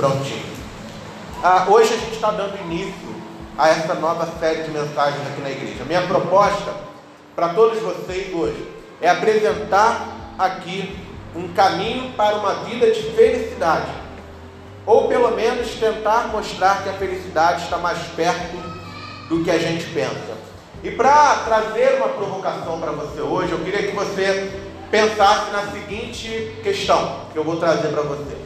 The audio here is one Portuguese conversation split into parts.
Prontinho. Ah, hoje a gente está dando início a essa nova série de mensagens aqui na igreja. Minha proposta para todos vocês hoje é apresentar aqui um caminho para uma vida de felicidade, ou pelo menos tentar mostrar que a felicidade está mais perto do que a gente pensa. E para trazer uma provocação para você hoje, eu queria que você pensasse na seguinte questão que eu vou trazer para você.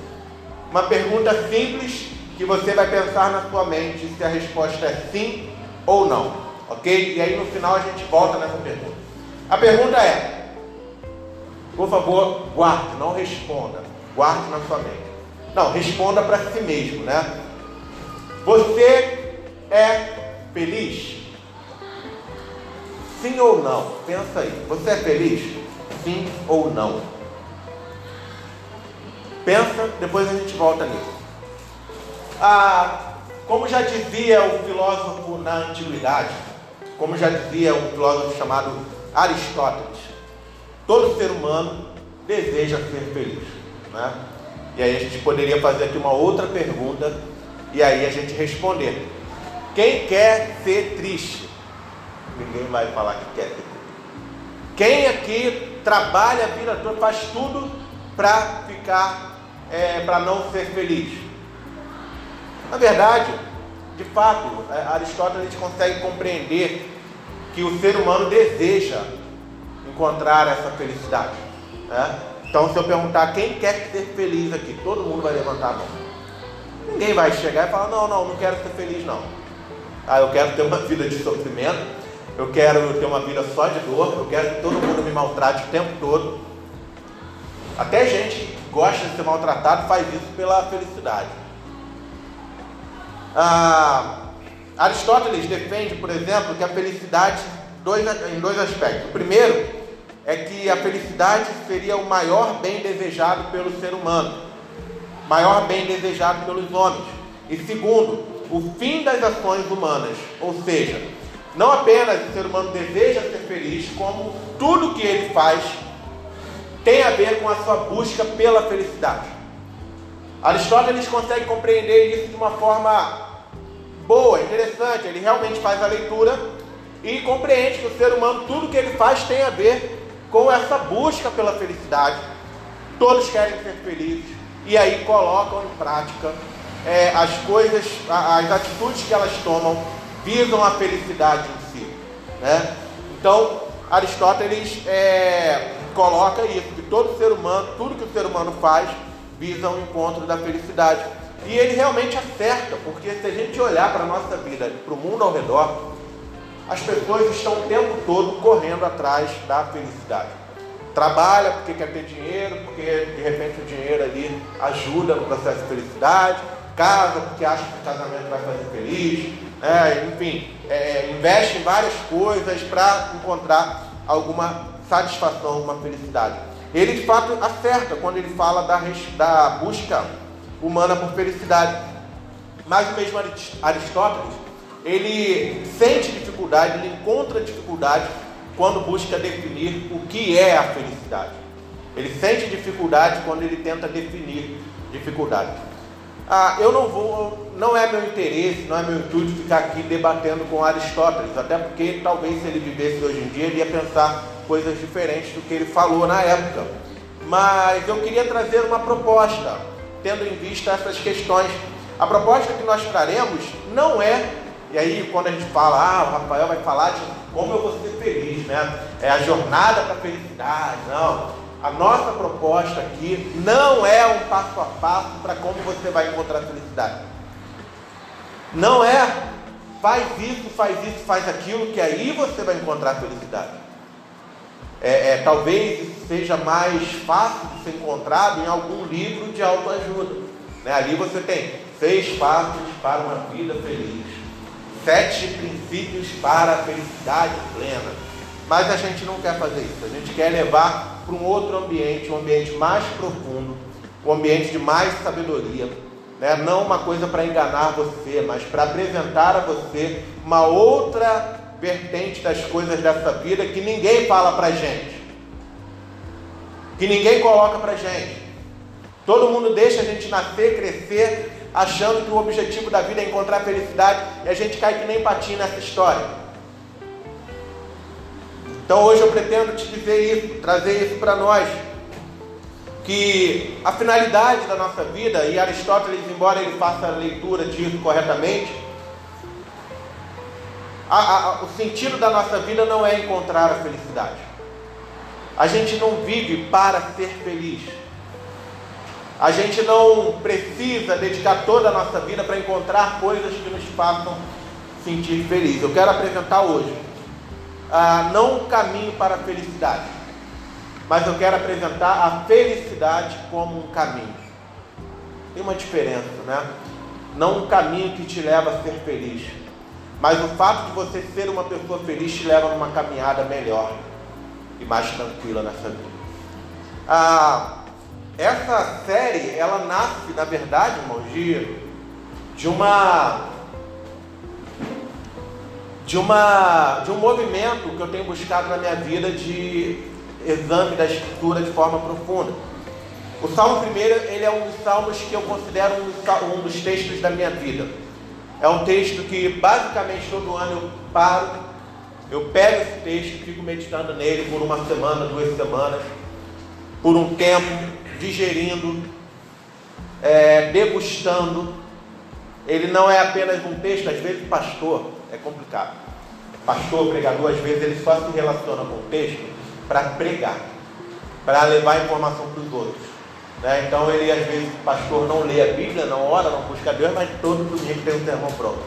Uma pergunta simples que você vai pensar na sua mente se a resposta é sim ou não, ok? E aí no final a gente volta nessa pergunta. A pergunta é: por favor, guarde, não responda, guarde na sua mente. Não, responda para si mesmo, né? Você é feliz? Sim ou não? Pensa aí. Você é feliz? Sim ou não? Pensa, depois a gente volta nisso. Ah, como já dizia o filósofo na antiguidade, como já dizia um filósofo chamado Aristóteles, todo ser humano deseja ser feliz. Né? E aí a gente poderia fazer aqui uma outra pergunta e aí a gente responder. Quem quer ser triste? Ninguém vai falar que quer ser triste. Quem aqui trabalha a vida toda, faz tudo para ficar, é, para não ser feliz? Na verdade, de fato, é, Aristóteles consegue compreender que o ser humano deseja encontrar essa felicidade. Né? Então, se eu perguntar quem quer ser feliz aqui, todo mundo vai levantar a mão. Ninguém vai chegar e falar: Não, não, não quero ser feliz, não. Ah, eu quero ter uma vida de sofrimento, eu quero ter uma vida só de dor, eu quero que todo mundo me maltrate o tempo todo. Até gente gosta de ser maltratado faz isso pela felicidade. Ah, Aristóteles defende, por exemplo, que a felicidade dois, em dois aspectos. O primeiro é que a felicidade seria o maior bem desejado pelo ser humano, maior bem desejado pelos homens. E segundo, o fim das ações humanas, ou seja, não apenas o ser humano deseja ser feliz, como tudo que ele faz tem a ver com a sua busca pela felicidade. Aristóteles consegue compreender isso de uma forma boa, interessante. Ele realmente faz a leitura e compreende que o ser humano, tudo que ele faz tem a ver com essa busca pela felicidade. Todos querem ser felizes e aí colocam em prática é, as coisas, as atitudes que elas tomam visam a felicidade em si. Né? Então, Aristóteles é, coloca isso, que todo ser humano, tudo que o ser humano faz, visa o encontro da felicidade. E ele realmente acerta, porque se a gente olhar para a nossa vida, para o mundo ao redor, as pessoas estão o tempo todo correndo atrás da felicidade. Trabalha porque quer ter dinheiro, porque de repente o dinheiro ali ajuda no processo de felicidade. Casa porque acha que o casamento vai fazer feliz. É, enfim, é, investe em várias coisas para encontrar alguma satisfação, alguma felicidade. Ele de fato acerta quando ele fala da, da busca humana por felicidade. Mas o mesmo Aristóteles, ele sente dificuldade, ele encontra dificuldade quando busca definir o que é a felicidade. Ele sente dificuldade quando ele tenta definir dificuldade. Ah, eu não vou, não é meu interesse, não é meu intuito ficar aqui debatendo com Aristóteles, até porque talvez se ele vivesse hoje em dia ele ia pensar coisas diferentes do que ele falou na época. Mas eu queria trazer uma proposta, tendo em vista essas questões. A proposta que nós traremos não é, e aí quando a gente fala, ah, o Rafael vai falar de como eu vou ser feliz, né? É a jornada para a felicidade, não. A nossa proposta aqui não é um passo a passo para como você vai encontrar felicidade. Não é faz isso, faz isso, faz aquilo, que aí você vai encontrar felicidade. É, é, talvez seja mais fácil de ser encontrado em algum livro de autoajuda. Né? Ali você tem seis passos para uma vida feliz, sete princípios para a felicidade plena. Mas a gente não quer fazer isso, a gente quer levar para um outro ambiente, um ambiente mais profundo, um ambiente de mais sabedoria. Né? Não uma coisa para enganar você, mas para apresentar a você uma outra vertente das coisas dessa vida que ninguém fala para gente, que ninguém coloca para gente. Todo mundo deixa a gente nascer, crescer, achando que o objetivo da vida é encontrar felicidade e a gente cai que nem patinho nessa história. Então hoje eu pretendo te dizer isso, trazer isso para nós. Que a finalidade da nossa vida, e Aristóteles, embora ele faça a leitura disso corretamente, a, a, o sentido da nossa vida não é encontrar a felicidade. A gente não vive para ser feliz. A gente não precisa dedicar toda a nossa vida para encontrar coisas que nos façam sentir feliz. Eu quero apresentar hoje ah, não um caminho para a felicidade, mas eu quero apresentar a felicidade como um caminho. Tem uma diferença, né? Não um caminho que te leva a ser feliz, mas o fato de você ser uma pessoa feliz te leva numa caminhada melhor e mais tranquila nessa vida. Ah, essa série, ela nasce, na verdade, irmão, de, de uma de uma de um movimento que eu tenho buscado na minha vida de exame da escritura de forma profunda. O Salmo primeiro, ele é um dos salmos que eu considero um, um dos textos da minha vida. É um texto que basicamente todo ano eu paro, eu pego esse texto fico meditando nele por uma semana, duas semanas, por um tempo, digerindo, é, degustando. Ele não é apenas um texto, às vezes pastor, é complicado. Pastor, pregador, às vezes ele só se relaciona com o texto para pregar, para levar informação para os outros. Né? Então ele às vezes, pastor não lê a Bíblia, não ora, não busca Deus, mas todo domingo tem um sermão pronto.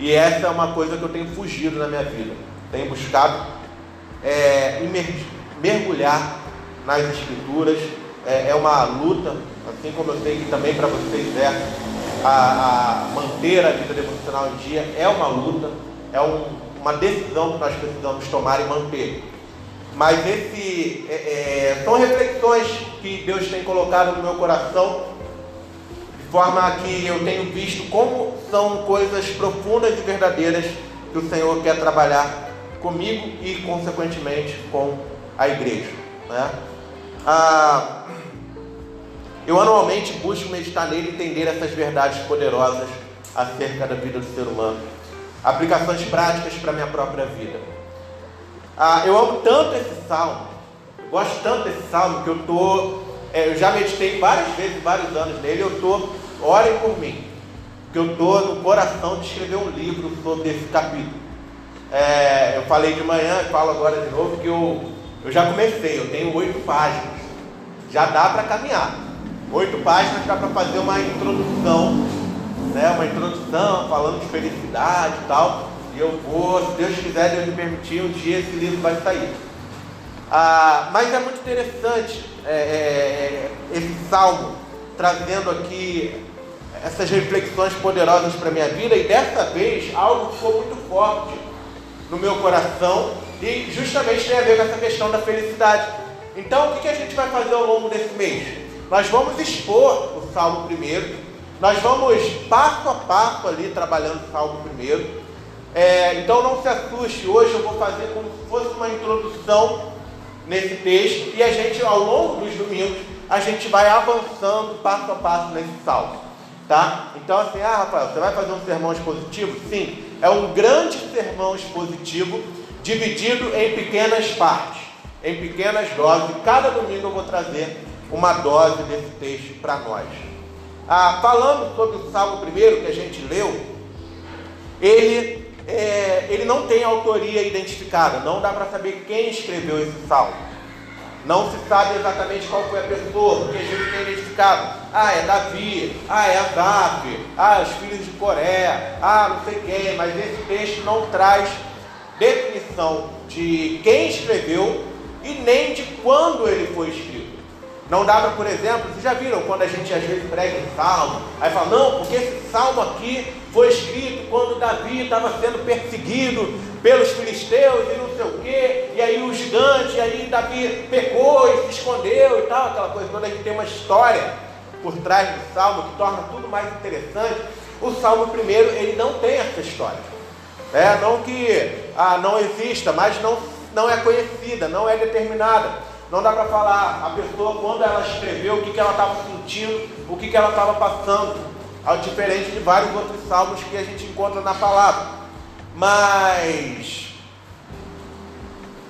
E essa é uma coisa que eu tenho fugido na minha vida. Tenho buscado é, mergulhar nas escrituras. É, é, uma luta, assim como eu sei que também para vocês é a, a, manter a vida devocional em dia, é uma luta, é um, uma decisão que nós precisamos tomar e manter. Mas esse, é, é, são reflexões que Deus tem colocado no meu coração, de forma que eu tenho visto como são coisas profundas e verdadeiras que o Senhor quer trabalhar comigo e, consequentemente, com a igreja. Né? Ah, eu anualmente busco meditar nele e entender essas verdades poderosas acerca da vida do ser humano. Aplicações práticas para a minha própria vida. Ah, eu amo tanto esse salmo, gosto tanto desse salmo que eu tô, é, eu já meditei várias vezes, vários anos nele, eu tô, orem por mim, que eu tô no coração de escrever um livro sobre esse capítulo. É, eu falei de manhã, falo agora de novo que eu, eu já comecei, eu tenho oito páginas, já dá para caminhar. Oito páginas dá para fazer uma introdução, né, uma introdução falando de felicidade e tal. Eu vou, se Deus quiser, Deus me permitir, um dia esse livro vai sair. Ah, mas é muito interessante é, é, é esse salmo, trazendo aqui essas reflexões poderosas para a minha vida, e dessa vez algo ficou muito forte no meu coração, e justamente tem a ver com essa questão da felicidade. Então, o que, que a gente vai fazer ao longo desse mês? Nós vamos expor o salmo primeiro, nós vamos passo a passo ali trabalhando o salmo primeiro. É, então não se assuste, hoje eu vou fazer como se fosse uma introdução nesse texto e a gente, ao longo dos domingos, a gente vai avançando passo a passo nesse salmo. Tá? Então assim, ah Rafael, você vai fazer um sermão expositivo? Sim, é um grande sermão expositivo dividido em pequenas partes, em pequenas doses. Cada domingo eu vou trazer uma dose desse texto para nós. Ah, falando sobre o Salmo primeiro que a gente leu, ele é, ele não tem autoria identificada, não dá para saber quem escreveu esse salmo. Não se sabe exatamente qual foi a pessoa, porque a gente tem identificado. Ah, é Davi, ah, é Asaf, ah, os filhos de Coré, ah, não sei quem, mas esse texto não traz definição de quem escreveu e nem de quando ele foi escrito. Não dá para, por exemplo, vocês já viram quando a gente às vezes prega um salmo, aí fala, não, porque esse salmo aqui foi escrito quando Davi estava sendo perseguido pelos filisteus e não sei o quê, e aí o gigante, e aí Davi pecou e se escondeu e tal, aquela coisa Quando A gente tem uma história por trás do salmo que torna tudo mais interessante. O salmo primeiro, ele não tem essa história. É, não que ah, não exista, mas não, não é conhecida, não é determinada. Não dá para falar a pessoa quando ela escreveu o que, que ela estava sentindo, o que, que ela estava passando. ao diferente de vários outros salmos que a gente encontra na palavra. Mas,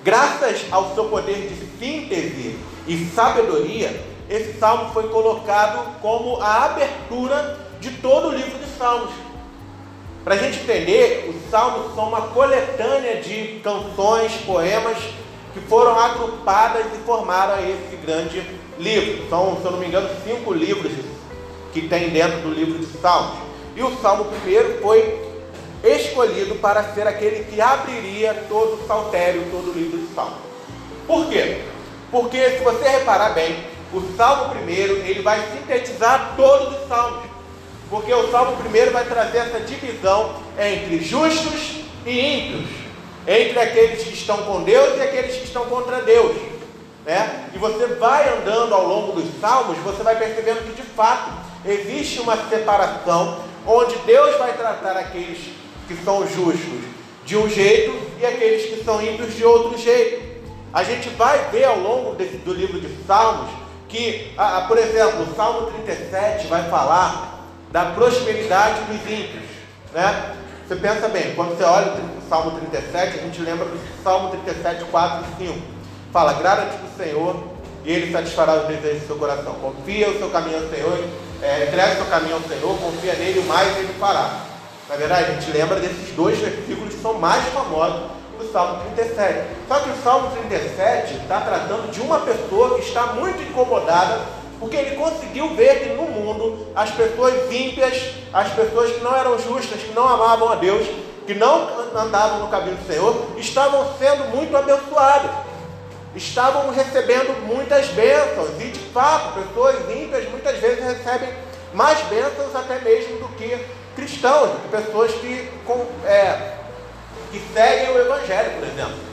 graças ao seu poder de síntese e sabedoria, esse salmo foi colocado como a abertura de todo o livro de Salmos. Para a gente entender, os salmos são uma coletânea de canções, poemas que foram agrupadas e formaram esse grande livro. São, se eu não me engano, cinco livros que tem dentro do livro de Salmos. E o Salmo primeiro foi escolhido para ser aquele que abriria todo o saltério, todo o livro de Salmos. Por quê? Porque se você reparar bem, o Salmo primeiro ele vai sintetizar todos os salmos. Porque o Salmo primeiro vai trazer essa divisão entre justos e ímpios, entre aqueles que estão com Deus e aqueles que estão contra Deus. Né? E você vai andando ao longo dos salmos, você vai percebendo que de fato existe uma separação onde Deus vai tratar aqueles que são justos de um jeito e aqueles que são ímpios de outro jeito. A gente vai ver ao longo desse, do livro de Salmos que, por exemplo, o Salmo 37 vai falar da prosperidade dos ímpios. Né? Você pensa bem, quando você olha o Salmo 37, a gente lembra do Salmo 37, 4 e 5. Fala, agrada-te do Senhor e Ele satisfará os desejos do seu coração. Confia o seu caminho ao Senhor, é, entrega o seu caminho ao Senhor, confia nele, o mais Ele fará. Na verdade, a gente lembra desses dois versículos que são mais famosos do Salmo 37. Só que o Salmo 37 está tratando de uma pessoa que está muito incomodada porque ele conseguiu ver que no mundo as pessoas ímpias, as pessoas que não eram justas, que não amavam a Deus, que não andavam no caminho do Senhor, estavam sendo muito abençoadas, estavam recebendo muitas bênçãos, e de fato, pessoas ímpias muitas vezes recebem mais bênçãos até mesmo do que cristãos, do que pessoas que, com, é, que seguem o Evangelho, por exemplo.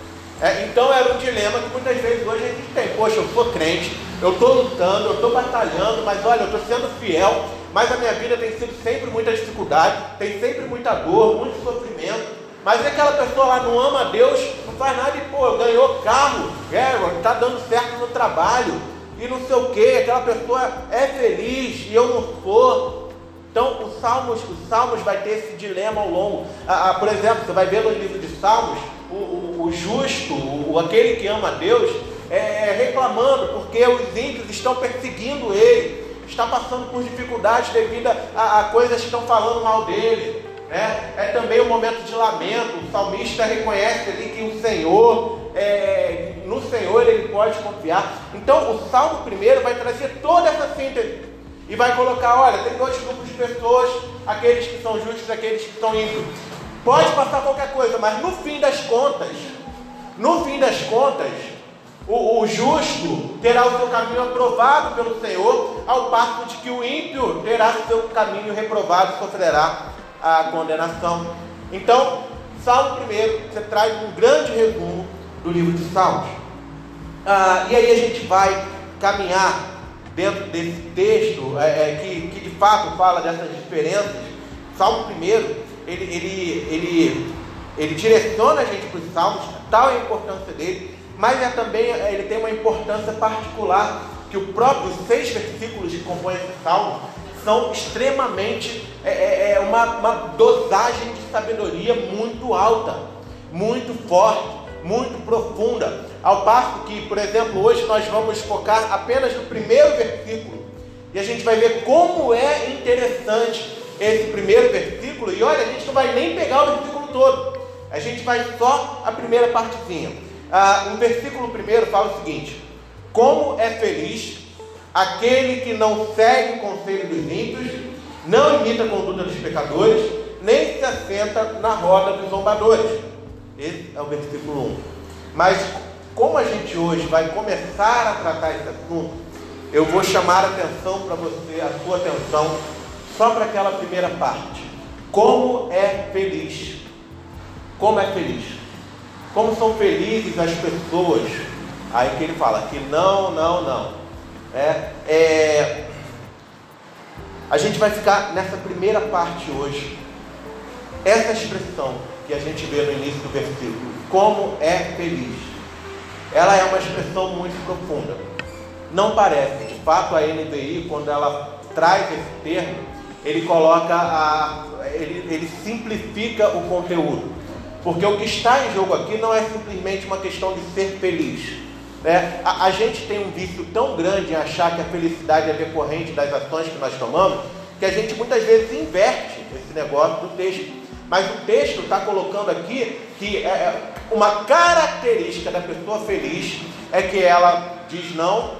É, então era um dilema que muitas vezes hoje a gente tem. Poxa, eu sou crente, eu estou lutando, eu estou batalhando, mas olha, eu estou sendo fiel, mas a minha vida tem sido sempre muita dificuldade, tem sempre muita dor, muito sofrimento. Mas é aquela pessoa lá não ama a Deus, não faz nada e, pô, ganhou carro, é, está dando certo no trabalho, e não sei o que, aquela pessoa é feliz e eu não sou. Então, os Salmos, os Salmos vai ter esse dilema ao longo. Ah, ah, por exemplo, você vai ver no livro de Salmos, o, o, justo, o, aquele que ama a Deus, é, é, reclamando porque os ímpios estão perseguindo ele, está passando por dificuldades devido a, a coisas que estão falando mal dele. Né? É também um momento de lamento. O salmista reconhece ali que o Senhor, é, no Senhor ele pode confiar. Então, o Salmo primeiro vai trazer toda essa síntese e vai colocar: olha, tem dois grupos de pessoas, aqueles que são justos, aqueles que são ímpios. Pode passar qualquer coisa, mas no fim das contas, no fim das contas, o, o, justo terá o seu caminho aprovado pelo Senhor, ao passo de que o ímpio terá o seu caminho reprovado sofrerá a condenação. Então, Salmo 1, você traz um grande resumo do livro de Salmos. Ah, e aí a gente vai caminhar dentro desse texto é, é, que, que de fato fala dessas diferenças. Salmo 1 ele, ele, ele, ele direciona a gente para os salmos, tal é a importância dele, mas é também ele tem uma importância particular, que o próprio seis versículos que compõem esse salmo são extremamente, é, é, é uma, uma dosagem de sabedoria muito alta, muito forte, muito profunda. Ao passo que, por exemplo, hoje nós vamos focar apenas no primeiro versículo. E a gente vai ver como é interessante esse primeiro versículo, e olha, a gente não vai nem pegar o versículo todo, a gente vai só a primeira partezinha. Ah, no versículo primeiro fala o seguinte: Como é feliz aquele que não segue o conselho dos ímpios, não imita a conduta dos pecadores, nem se assenta na roda dos zombadores. Esse é o versículo 1. Mas como a gente hoje vai começar a tratar esse assunto, eu vou chamar a atenção para você, a sua atenção, só para aquela primeira parte. Como é feliz. Como é feliz. Como são felizes as pessoas. Aí que ele fala que não, não, não. É, é, a gente vai ficar nessa primeira parte hoje. Essa expressão que a gente vê no início do versículo, como é feliz, ela é uma expressão muito profunda. Não parece, de fato, a NBI, quando ela traz esse termo, ele coloca a. Ele, ele simplifica o conteúdo. Porque o que está em jogo aqui não é simplesmente uma questão de ser feliz. Né? A, a gente tem um vício tão grande em achar que a felicidade é decorrente das ações que nós tomamos, que a gente muitas vezes inverte esse negócio do texto. Mas o texto está colocando aqui que é, é uma característica da pessoa feliz é que ela diz não,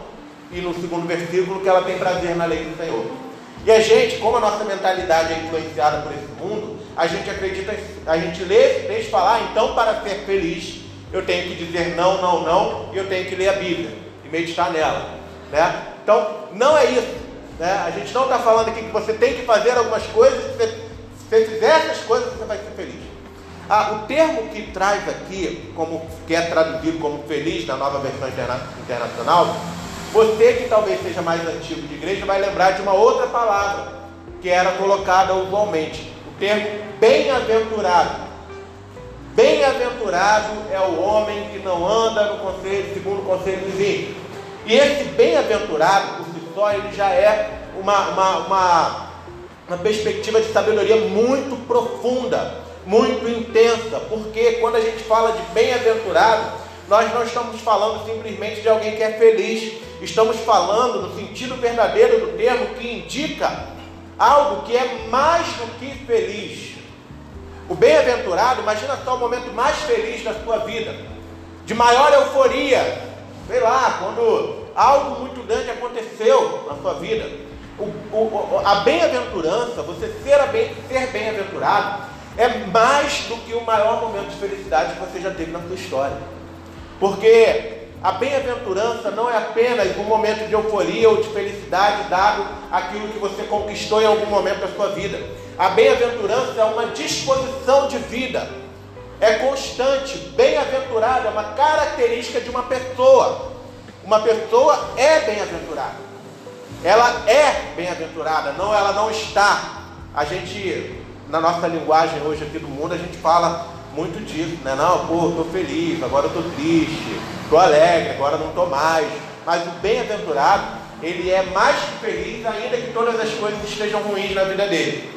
e no segundo versículo que ela tem prazer na lei do Senhor. E a gente, como a nossa mentalidade é influenciada por esse mundo, a gente acredita, a gente lê esse texto falar, então para ser feliz, eu tenho que dizer não, não, não, e eu tenho que ler a Bíblia e meditar nela. Né? Então, não é isso. Né? A gente não está falando aqui que você tem que fazer algumas coisas, se você fizer essas coisas, você vai ser feliz. Ah, o termo que traz aqui, como que é traduzido como feliz na nova versão interna, internacional, você que talvez seja mais antigo de igreja vai lembrar de uma outra palavra que era colocada usualmente, o termo bem-aventurado. Bem-aventurado é o homem que não anda no conselho, segundo o conselho dos ímpios. E esse bem-aventurado, por si só, ele já é uma, uma, uma, uma perspectiva de sabedoria muito profunda, muito intensa, porque quando a gente fala de bem-aventurado, nós não estamos falando simplesmente de alguém que é feliz, estamos falando no sentido verdadeiro do termo que indica algo que é mais do que feliz. O bem-aventurado, imagina só o momento mais feliz da sua vida, de maior euforia, sei lá, quando algo muito grande aconteceu na sua vida. O, o, a bem-aventurança, você ser, bem, ser bem-aventurado, é mais do que o maior momento de felicidade que você já teve na sua história. Porque a bem-aventurança não é apenas um momento de euforia ou de felicidade dado aquilo que você conquistou em algum momento da sua vida. A bem-aventurança é uma disposição de vida, é constante. Bem-aventurado é uma característica de uma pessoa. Uma pessoa é bem-aventurada. Ela é bem-aventurada, não ela não está. A gente, na nossa linguagem hoje aqui do mundo, a gente fala muito disso, né? Não, pô, estou feliz, agora eu estou triste, estou alegre, agora não estou mais. Mas o bem-aventurado, ele é mais feliz ainda que todas as coisas estejam ruins na vida dele.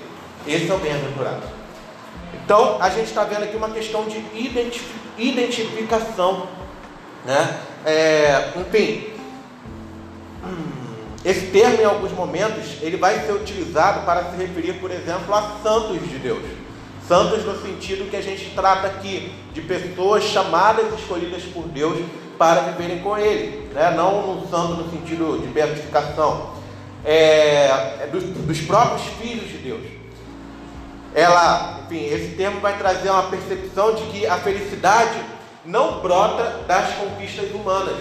Esse é o bem-aventurado. Então, a gente está vendo aqui uma questão de identificação. Né? É, enfim, esse termo, em alguns momentos, ele vai ser utilizado para se referir, por exemplo, a santos de Deus. Santos no sentido que a gente trata aqui de pessoas chamadas e escolhidas por Deus para viverem com Ele, né? não no santo no sentido de beatificação, é, é dos, dos próprios filhos de Deus. Ela, enfim, esse termo vai trazer uma percepção de que a felicidade não brota das conquistas humanas,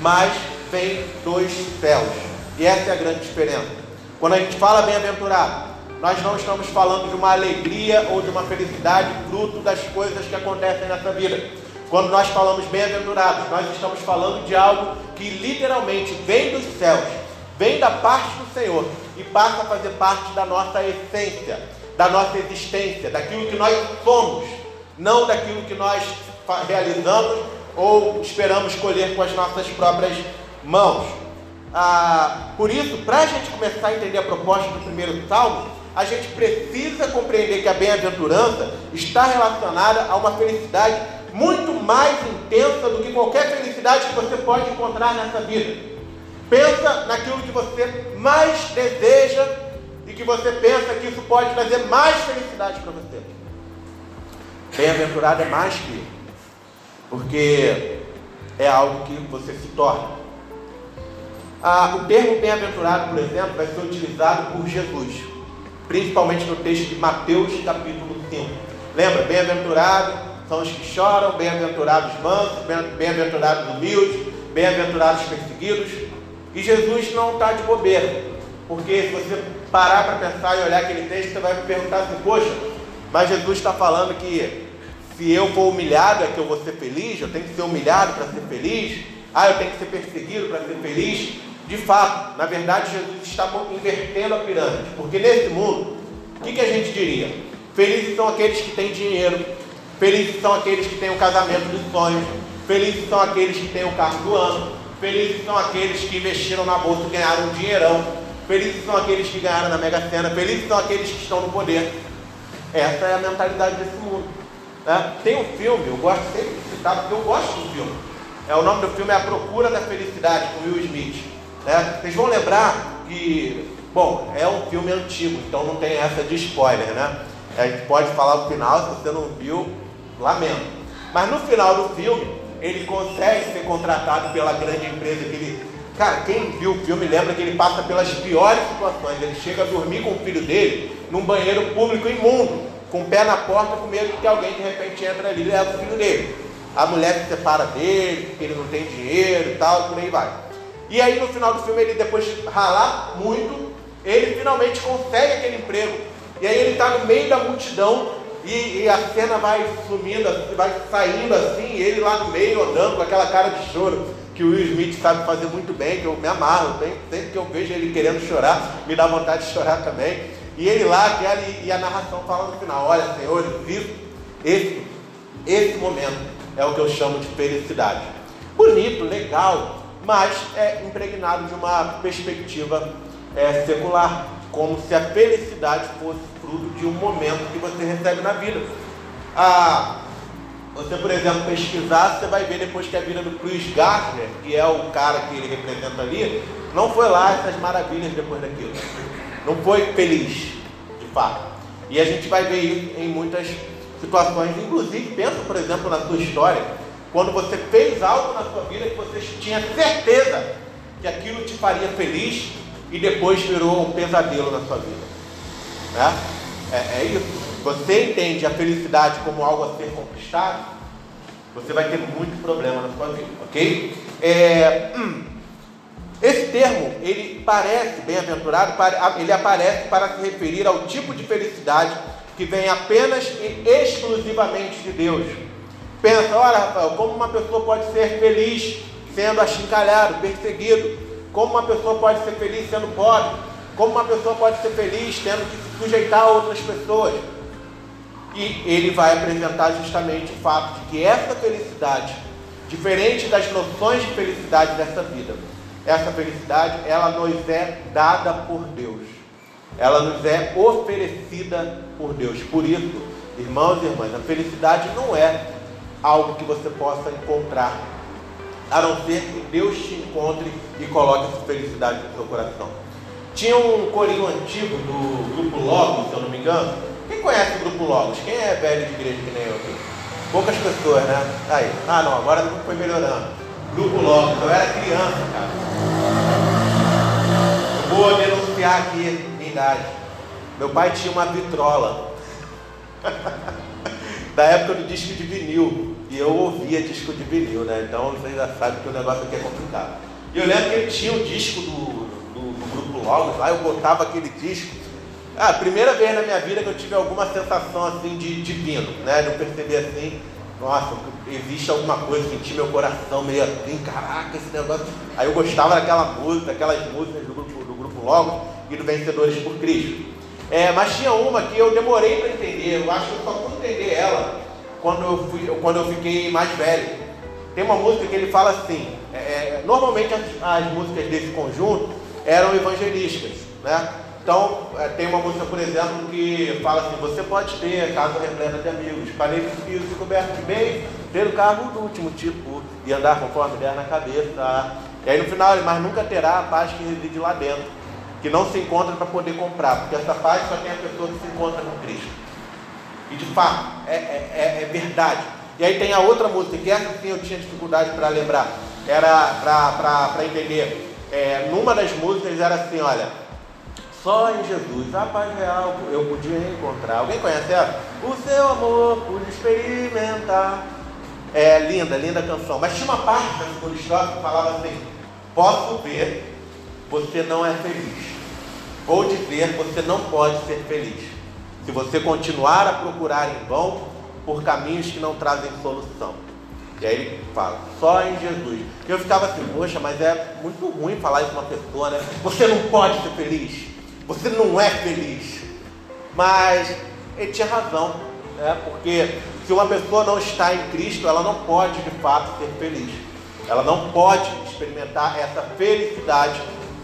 mas vem dos céus. E essa é a grande diferença. Quando a gente fala bem-aventurado, nós não estamos falando de uma alegria ou de uma felicidade fruto das coisas que acontecem nessa vida. Quando nós falamos bem-aventurados, nós estamos falando de algo que literalmente vem dos céus, vem da parte do Senhor e passa a fazer parte da nossa essência, da nossa existência, daquilo que nós somos, não daquilo que nós realizamos ou esperamos colher com as nossas próprias mãos. Ah, por isso, para a gente começar a entender a proposta do primeiro salmo, a gente precisa compreender que a bem-aventurança está relacionada a uma felicidade muito mais intensa do que qualquer felicidade que você pode encontrar nessa vida. Pensa naquilo que você mais deseja e que você pensa que isso pode trazer mais felicidade para você. Bem-aventurado é mais que porque é algo que você se torna. Ah, o termo bem-aventurado, por exemplo, vai ser utilizado por Jesus principalmente no texto de Mateus, capítulo 5. Lembra? Bem-aventurado são os que choram, bem-aventurados mansos, bem-aventurados humildes, bem-aventurados perseguidos. E Jesus não está de bobeira, porque se você parar para pensar e olhar aquele texto, você vai me perguntar assim: poxa, mas Jesus está falando que se eu for humilhado é que eu vou ser feliz, eu tenho que ser humilhado para ser feliz, ah, eu tenho que ser perseguido para ser feliz. De fato, na verdade, Jesus está invertendo a pirâmide, porque nesse mundo, o que, que a gente diria? Felizes são aqueles que têm dinheiro, felizes são aqueles que têm o casamento dos sonhos, felizes são aqueles que têm o carro do ano, felizes são aqueles que investiram na bolsa e ganharam um dinheirão, Felizes são aqueles que ganharam na Mega Sena, felizes são aqueles que estão no poder. Essa é a mentalidade desse mundo. Né? Tem um filme, eu gosto sempre de citar, porque eu gosto do filme. É, o nome do filme é A Procura da Felicidade, com Will Smith. Né? Vocês vão lembrar que, bom, é um filme antigo, então não tem essa de spoiler, né? A gente pode falar o final, se você não viu, lamento. Mas no final do filme, ele consegue ser contratado pela grande empresa que ele. Cara, quem viu o filme lembra que ele passa pelas piores situações. Ele chega a dormir com o filho dele num banheiro público imundo, com o pé na porta, com medo que alguém de repente entre ali e leve o filho dele. A mulher se separa dele, porque ele não tem dinheiro e tal, por aí vai. E aí no final do filme, ele depois de ralar muito, ele finalmente consegue aquele emprego. E aí ele está no meio da multidão e, e, a cena vai sumindo, vai saindo assim, ele lá no meio andando com aquela cara de choro que o Will Smith sabe fazer muito bem, que eu me amarro, bem, sempre que eu vejo ele querendo chorar, me dá vontade de chorar também. E ele lá, e a narração fala no final, olha senhores, isso, esse, esse momento é o que eu chamo de felicidade. Bonito, legal, mas é impregnado de uma perspectiva é, secular, como se a felicidade fosse fruto de um momento que você recebe na vida. Ah, você, por exemplo, pesquisar, você vai ver depois que a vida do Chris Gardner, que é o cara que ele representa ali, não foi lá essas maravilhas depois daquilo. Não foi feliz, de fato. E a gente vai ver isso em muitas situações. Inclusive, pensa, por exemplo, na sua história, quando você fez algo na sua vida que você tinha certeza que aquilo te faria feliz e depois virou um pesadelo na sua vida. Né? É, é isso. Você entende a felicidade como algo a ser conquistado, você vai ter muito problema na sua vida, ok? É, hum, esse termo, ele parece bem-aventurado, ele aparece para se referir ao tipo de felicidade que vem apenas e exclusivamente de Deus. Pensa, olha Rafael, como uma pessoa pode ser feliz sendo achincalhado, perseguido? Como uma pessoa pode ser feliz sendo pobre? Como uma pessoa pode ser feliz tendo que sujeitar outras pessoas? E ele vai apresentar justamente o fato de que essa felicidade, diferente das noções de felicidade dessa vida, essa felicidade ela nos é dada por Deus. Ela nos é oferecida por Deus. Por isso, irmãos e irmãs, a felicidade não é algo que você possa encontrar, a não ser que Deus te encontre e coloque essa felicidade no seu coração. Tinha um corinho antigo do grupo Logos, se eu não me engano. Quem conhece o grupo Logos? Quem é velho de igreja que nem eu aqui? Poucas pessoas, né? Aí. Ah, não, agora não foi melhorando. Grupo Logos, eu era criança, cara. Eu vou denunciar aqui minha idade. Meu pai tinha uma vitrola. da época do disco de vinil. E eu ouvia disco de vinil, né? Então vocês já sabem que o negócio aqui é complicado. E eu lembro que ele tinha o disco do lá eu botava aquele disco. Ah, primeira vez na minha vida que eu tive alguma sensação assim de divino, né? De eu perceber assim, nossa, existe alguma coisa, senti meu coração meio assim, caraca, esse negócio. Aí eu gostava daquela música, aquelas músicas do grupo, do grupo Logos e do Vencedores por Cristo. É, mas tinha uma que eu demorei para entender, eu acho que eu só fui entender ela quando eu, fui, quando eu fiquei mais velho. Tem uma música que ele fala assim, é, é normalmente as, as músicas desse conjunto, eram evangelistas, né? Então, é, tem uma música, por exemplo, que fala assim: você pode ter casa repleta de amigos, paredes de piso coberto de bem, ter o carro do último tipo e andar conforme der na cabeça. E aí no final, mas nunca terá a paz que reside lá dentro, que não se encontra para poder comprar, porque essa paz só tem a pessoa que se encontra com Cristo. E de fato, é, é, é verdade. E aí tem a outra música, que essa sim eu tinha dificuldade para lembrar, era para entender é, numa das músicas era assim, olha, só em Jesus a paz real eu podia encontrar. Alguém conhece ela? O seu amor pude experimentar. É linda, linda canção. Mas tinha uma parte da segunda estrofe que falava assim: Posso ver, você não é feliz. Vou dizer, você não pode ser feliz. Se você continuar a procurar em vão por caminhos que não trazem solução. E aí ele fala, só em Jesus. E eu ficava assim, poxa, mas é muito ruim falar isso uma pessoa, né? Você não pode ser feliz. Você não é feliz. Mas ele tinha razão, né? Porque se uma pessoa não está em Cristo, ela não pode de fato ser feliz. Ela não pode experimentar essa felicidade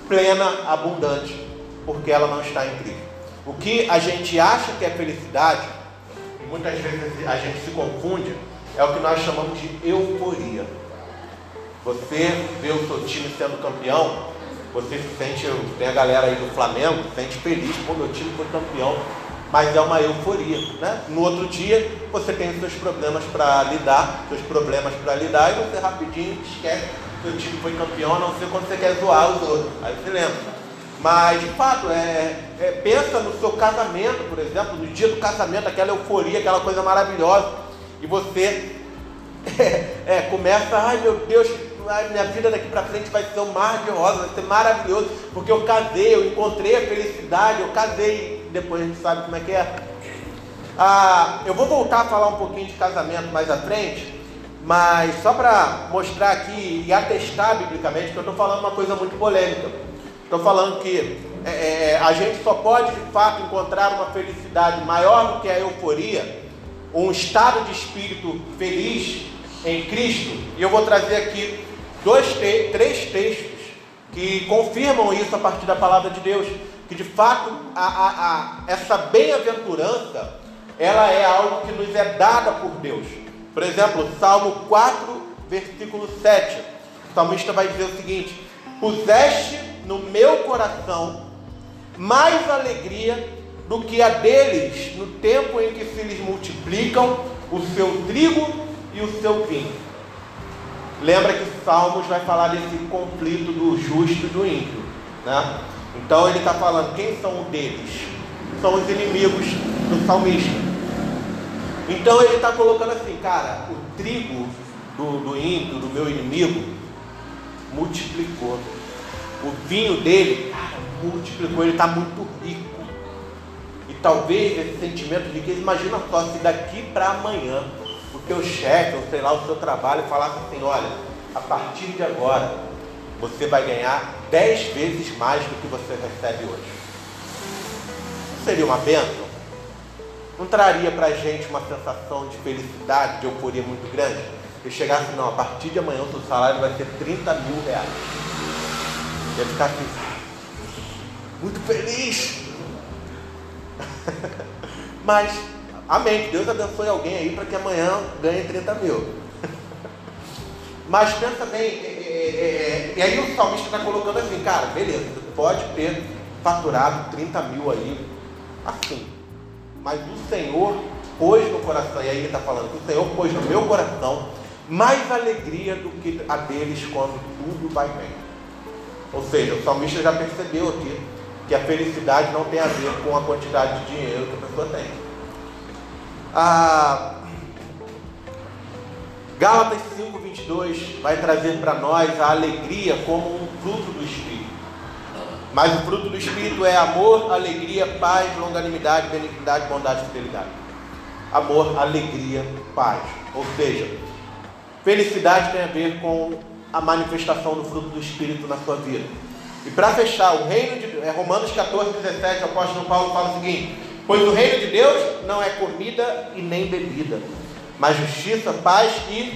plena, abundante porque ela não está em Cristo. O que a gente acha que é felicidade, muitas vezes a gente se confunde, é o que nós chamamos de euforia. Você vê o seu time sendo campeão, você se sente, tem a galera aí do Flamengo, se sente feliz, pô, meu time foi campeão, mas é uma euforia, né? No outro dia, você tem seus problemas para lidar, seus problemas para lidar, e você rapidinho esquece que o time foi campeão, a não ser quando você quer zoar os outros, aí você lembra. Mas, de fato, é, é, pensa no seu casamento, por exemplo, no dia do casamento, aquela euforia, aquela coisa maravilhosa, e você é, é, começa, ai meu Deus, ai, minha vida daqui para frente vai ser um mar de rosa, vai ser maravilhoso, porque eu casei, eu encontrei a felicidade, eu casei, depois a gente sabe como é que é. Ah, eu vou voltar a falar um pouquinho de casamento mais à frente, mas só para mostrar aqui e atestar biblicamente que eu estou falando uma coisa muito polêmica. Estou falando que é, é, a gente só pode de fato encontrar uma felicidade maior do que a euforia, um estado de espírito feliz em Cristo. E eu vou trazer aqui dois, três textos que confirmam isso a partir da palavra de Deus, que de fato a, a, a, essa bem-aventurança ela é algo que nos é dada por Deus. Por exemplo, Salmo 4, versículo 7. O salmista vai dizer o seguinte: Puseste no meu coração mais alegria do que a deles no tempo em que se lhes multiplicam o seu trigo e o seu vinho. Lembra que Salmos vai falar desse conflito do justo e do ímpio, né? Então ele está falando quem são os deles? São os inimigos do salmista. Então ele está colocando assim, cara, o trigo do, do ímpio, do meu inimigo, multiplicou o vinho dele, cara, multiplicou, ele está muito rico. Talvez esse sentimento de riqueza, imagina só, se daqui para amanhã o teu chefe, ou sei lá, o seu trabalho falasse assim, olha, a partir de agora você vai ganhar dez vezes mais do que você recebe hoje. Não seria uma bênção? Não traria para a gente uma sensação de felicidade, de euforia muito grande? E chegasse, não, a partir de amanhã o seu salário vai ser 30 mil reais. Ia ficar assim, muito feliz. Mas, amém. Deus abençoe alguém aí para que amanhã ganhe 30 mil. Mas pensa bem, é, é, é, e aí o salmista está colocando assim, cara, beleza, pode ter faturado 30 mil aí, assim. Mas o Senhor pôs no coração, e aí ele está falando o Senhor pôs no meu coração mais alegria do que a deles quando tudo vai bem. Ou seja, o salmista já percebeu aqui que a felicidade não tem a ver com a quantidade de dinheiro que a pessoa tem. Ah, Gálatas 5,22 vai trazer para nós a alegria como um fruto do Espírito. Mas o fruto do Espírito é amor, alegria, paz, longanimidade, benignidade, bondade fidelidade. Amor, alegria, paz. Ou seja, felicidade tem a ver com a manifestação do fruto do Espírito na sua vida. E para fechar, o reino de é Romanos 14, 17, o apóstolo Paulo fala o seguinte: Pois o reino de Deus não é comida e nem bebida, mas justiça, paz e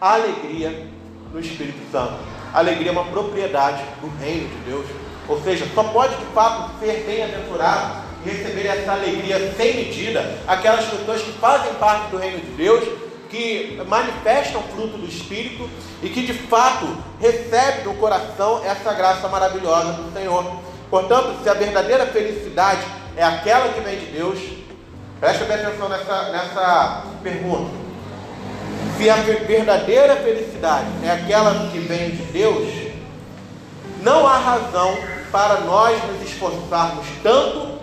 alegria no Espírito Santo. Alegria é uma propriedade do reino de Deus. Ou seja, só pode de fato ser bem-aventurado e receber essa alegria sem medida aquelas pessoas que fazem parte do reino de Deus que manifestam fruto do Espírito e que de fato recebe do coração essa graça maravilhosa do Senhor. Portanto, se a verdadeira felicidade é aquela que vem de Deus, preste bem atenção nessa, nessa pergunta. Se a verdadeira felicidade é aquela que vem de Deus, não há razão para nós nos esforçarmos tanto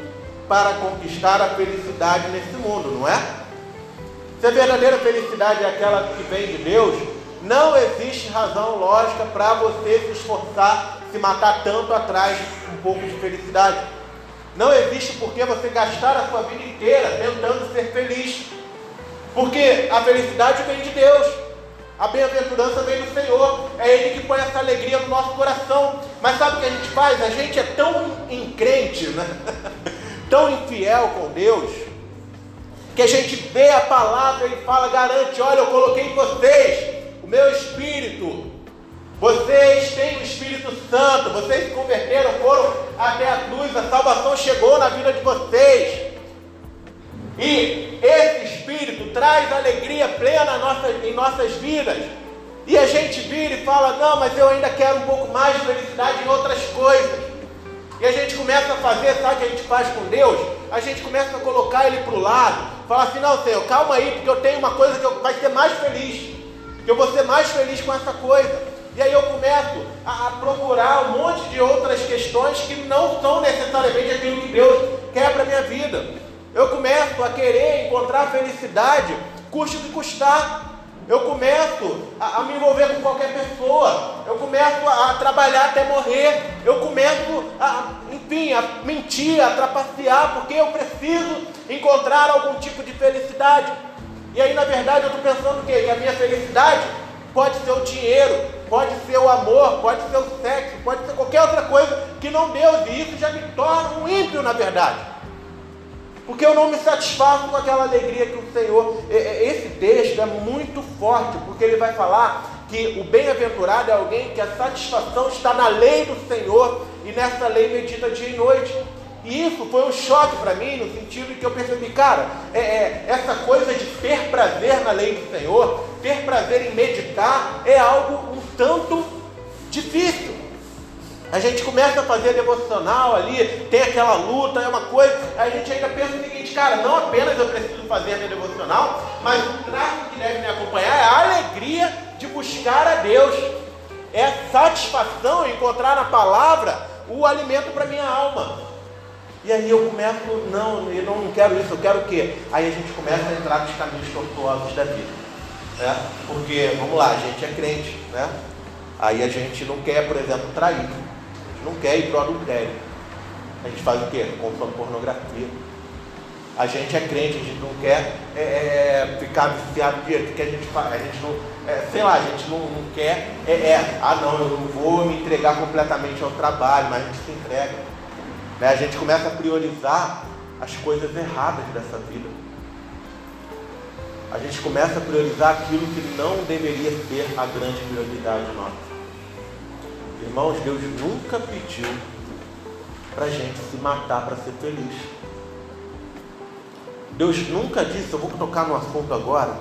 para conquistar a felicidade nesse mundo, não é? Se a verdadeira felicidade é aquela que vem de Deus, não existe razão lógica para você se esforçar, se matar tanto atrás de um pouco de felicidade. Não existe por que você gastar a sua vida inteira tentando ser feliz. Porque a felicidade vem de Deus. A bem-aventurança vem do Senhor. É Ele que põe essa alegria no nosso coração. Mas sabe o que a gente faz? A gente é tão incrente, né? tão infiel com Deus, que a gente vê a palavra e fala, garante, olha, eu coloquei em vocês o meu espírito. Vocês têm o Espírito Santo, vocês se converteram, foram até a cruz, a salvação chegou na vida de vocês. E esse Espírito traz alegria plena em nossas vidas. E a gente vira e fala: Não, mas eu ainda quero um pouco mais de felicidade em outras coisas. E a gente começa a fazer, sabe o que a gente faz com Deus? A gente começa a colocar Ele para o lado. Fala assim: Não, Senhor, calma aí, porque eu tenho uma coisa que eu, vai ser mais feliz. Que eu vou ser mais feliz com essa coisa. E aí eu começo a, a procurar um monte de outras questões que não são necessariamente aquilo que Deus quer para a minha vida. Eu começo a querer encontrar felicidade, custe o que custar. Eu começo a, a, me envolver com qualquer pessoa. Eu começo a, a, trabalhar até morrer. Eu começo a, enfim, a mentir, a trapacear, porque eu preciso encontrar algum tipo de felicidade. E aí, na verdade, eu estou pensando o quê? Que a minha felicidade pode ser o dinheiro, pode ser o amor, pode ser o sexo, pode ser qualquer outra coisa que não Deus. E isso já me torna um ímpio, na verdade. Porque eu não me satisfaço com aquela alegria que o Senhor. Esse texto é muito forte, porque ele vai falar que o bem-aventurado é alguém que a satisfação está na lei do Senhor e nessa lei medita dia e noite. E isso foi um choque para mim, no sentido que eu percebi, cara, é, é, essa coisa de ter prazer na lei do Senhor, ter prazer em meditar, é algo um tanto difícil. A gente começa a fazer devocional ali, tem aquela luta, é uma coisa, a gente ainda pensa o seguinte, cara, não apenas eu preciso fazer minha devocional, mas o traço que deve me acompanhar é a alegria de buscar a Deus. É a satisfação encontrar na palavra o alimento para minha alma. E aí eu começo, não, eu não quero isso, eu quero o quê? Aí a gente começa a entrar nos caminhos tortuosos da vida. Né? Porque, vamos lá, a gente é crente, né? Aí a gente não quer, por exemplo, trair não quer ir para o adultério. A gente faz o quê? Consome pornografia. A gente é crente, a gente não quer é, é, ficar viciado de que a gente. A gente não, é, sei lá, a gente não, não quer, é, é, ah não, eu não vou me entregar completamente ao trabalho, mas a gente se entrega. Né? A gente começa a priorizar as coisas erradas dessa vida. A gente começa a priorizar aquilo que não deveria ser a grande prioridade nossa. Irmãos, Deus nunca pediu para gente se matar para ser feliz. Deus nunca disse, eu vou tocar no assunto agora.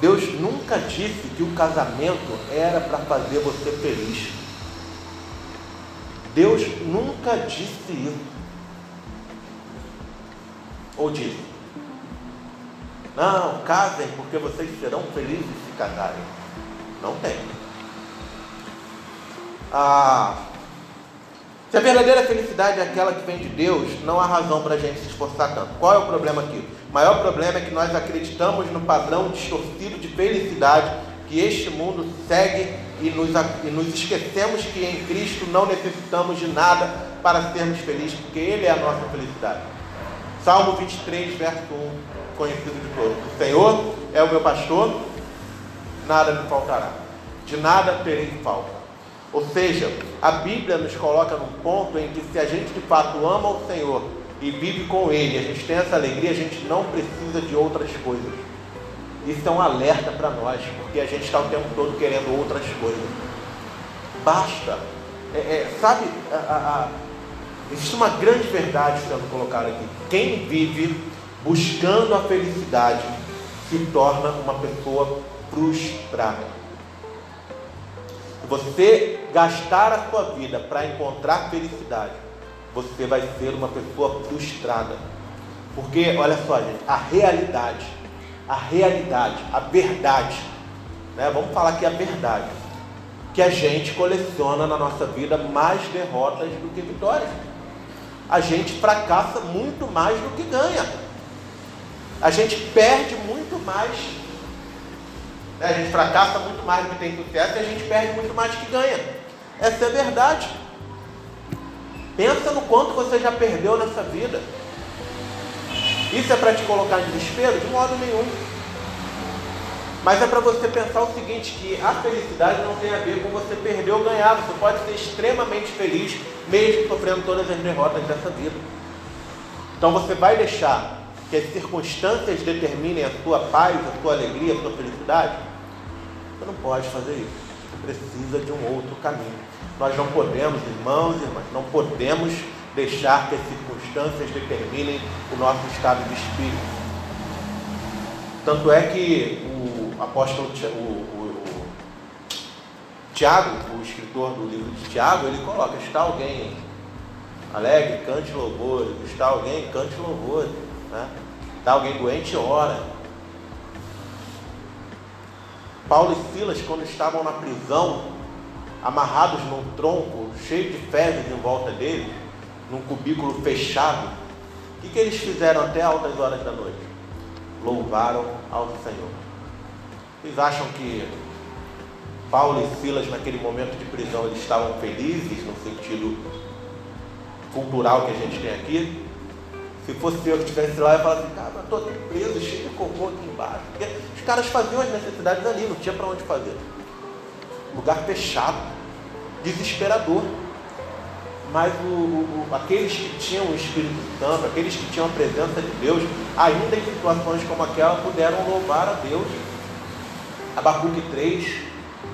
Deus nunca disse que o casamento era para fazer você feliz. Deus nunca disse isso. Ou disse: Não, casem porque vocês serão felizes se casarem. Não tem. Ah, se a verdadeira felicidade é aquela que vem de Deus, não há razão para a gente se esforçar tanto. Qual é o problema aqui? O maior problema é que nós acreditamos no padrão distorcido de felicidade que este mundo segue e nos, e nos esquecemos que em Cristo não necessitamos de nada para sermos felizes, porque Ele é a nossa felicidade. Salmo 23, verso 1, conhecido de todos. O Senhor é o meu pastor, nada me faltará. De nada terei falta. Ou seja, a Bíblia nos coloca num ponto em que se a gente de fato ama o Senhor e vive com Ele, a gente tem essa alegria, a gente não precisa de outras coisas. Isso é um alerta para nós, porque a gente está o tempo todo querendo outras coisas. Basta. É, é, sabe, a, a, existe uma grande verdade sendo colocada aqui. Quem vive buscando a felicidade se torna uma pessoa frustrada você gastar a sua vida para encontrar felicidade, você vai ser uma pessoa frustrada. Porque, olha só, gente, a realidade, a realidade, a verdade, né? vamos falar aqui a verdade, que a gente coleciona na nossa vida mais derrotas do que vitórias. A gente fracassa muito mais do que ganha. A gente perde muito mais né? A gente fracassa muito mais do que tem sucesso e a gente perde muito mais do que ganha. Essa é a verdade. Pensa no quanto você já perdeu nessa vida. Isso é para te colocar em desespero? De modo nenhum. Mas é para você pensar o seguinte, que a felicidade não tem a ver com você perder ou ganhar. Você pode ser extremamente feliz, mesmo sofrendo todas as derrotas dessa vida. Então você vai deixar que as circunstâncias determinem a sua paz, a sua alegria, a sua felicidade? Você não pode fazer isso. Precisa de um outro caminho. Nós não podemos, irmãos e irmãs, não podemos deixar que as circunstâncias determinem o nosso estado de espírito. Tanto é que o apóstolo o, o, o Tiago, o escritor do livro de Tiago, ele coloca: está alguém alegre, cante louvores, está alguém, cante louvores, né? está alguém doente, ora. Paulo e Silas, quando estavam na prisão, amarrados num tronco cheio de fezes em volta deles, num cubículo fechado, o que, que eles fizeram até altas horas da noite? louvaram ao Senhor. Vocês acham que Paulo e Silas, naquele momento de prisão, eles estavam felizes no sentido cultural que a gente tem aqui? Se fosse eu que estivesse lá, eu ia falar assim, cara, eu estou aqui preso, cheio de cocô aqui embaixo. Porque os caras faziam as necessidades ali, não tinha para onde fazer. Lugar fechado, desesperador mas o, o, aqueles que tinham o Espírito Santo, aqueles que tinham a presença de Deus, ainda em situações como aquela, puderam louvar a Deus. Abacuque 3,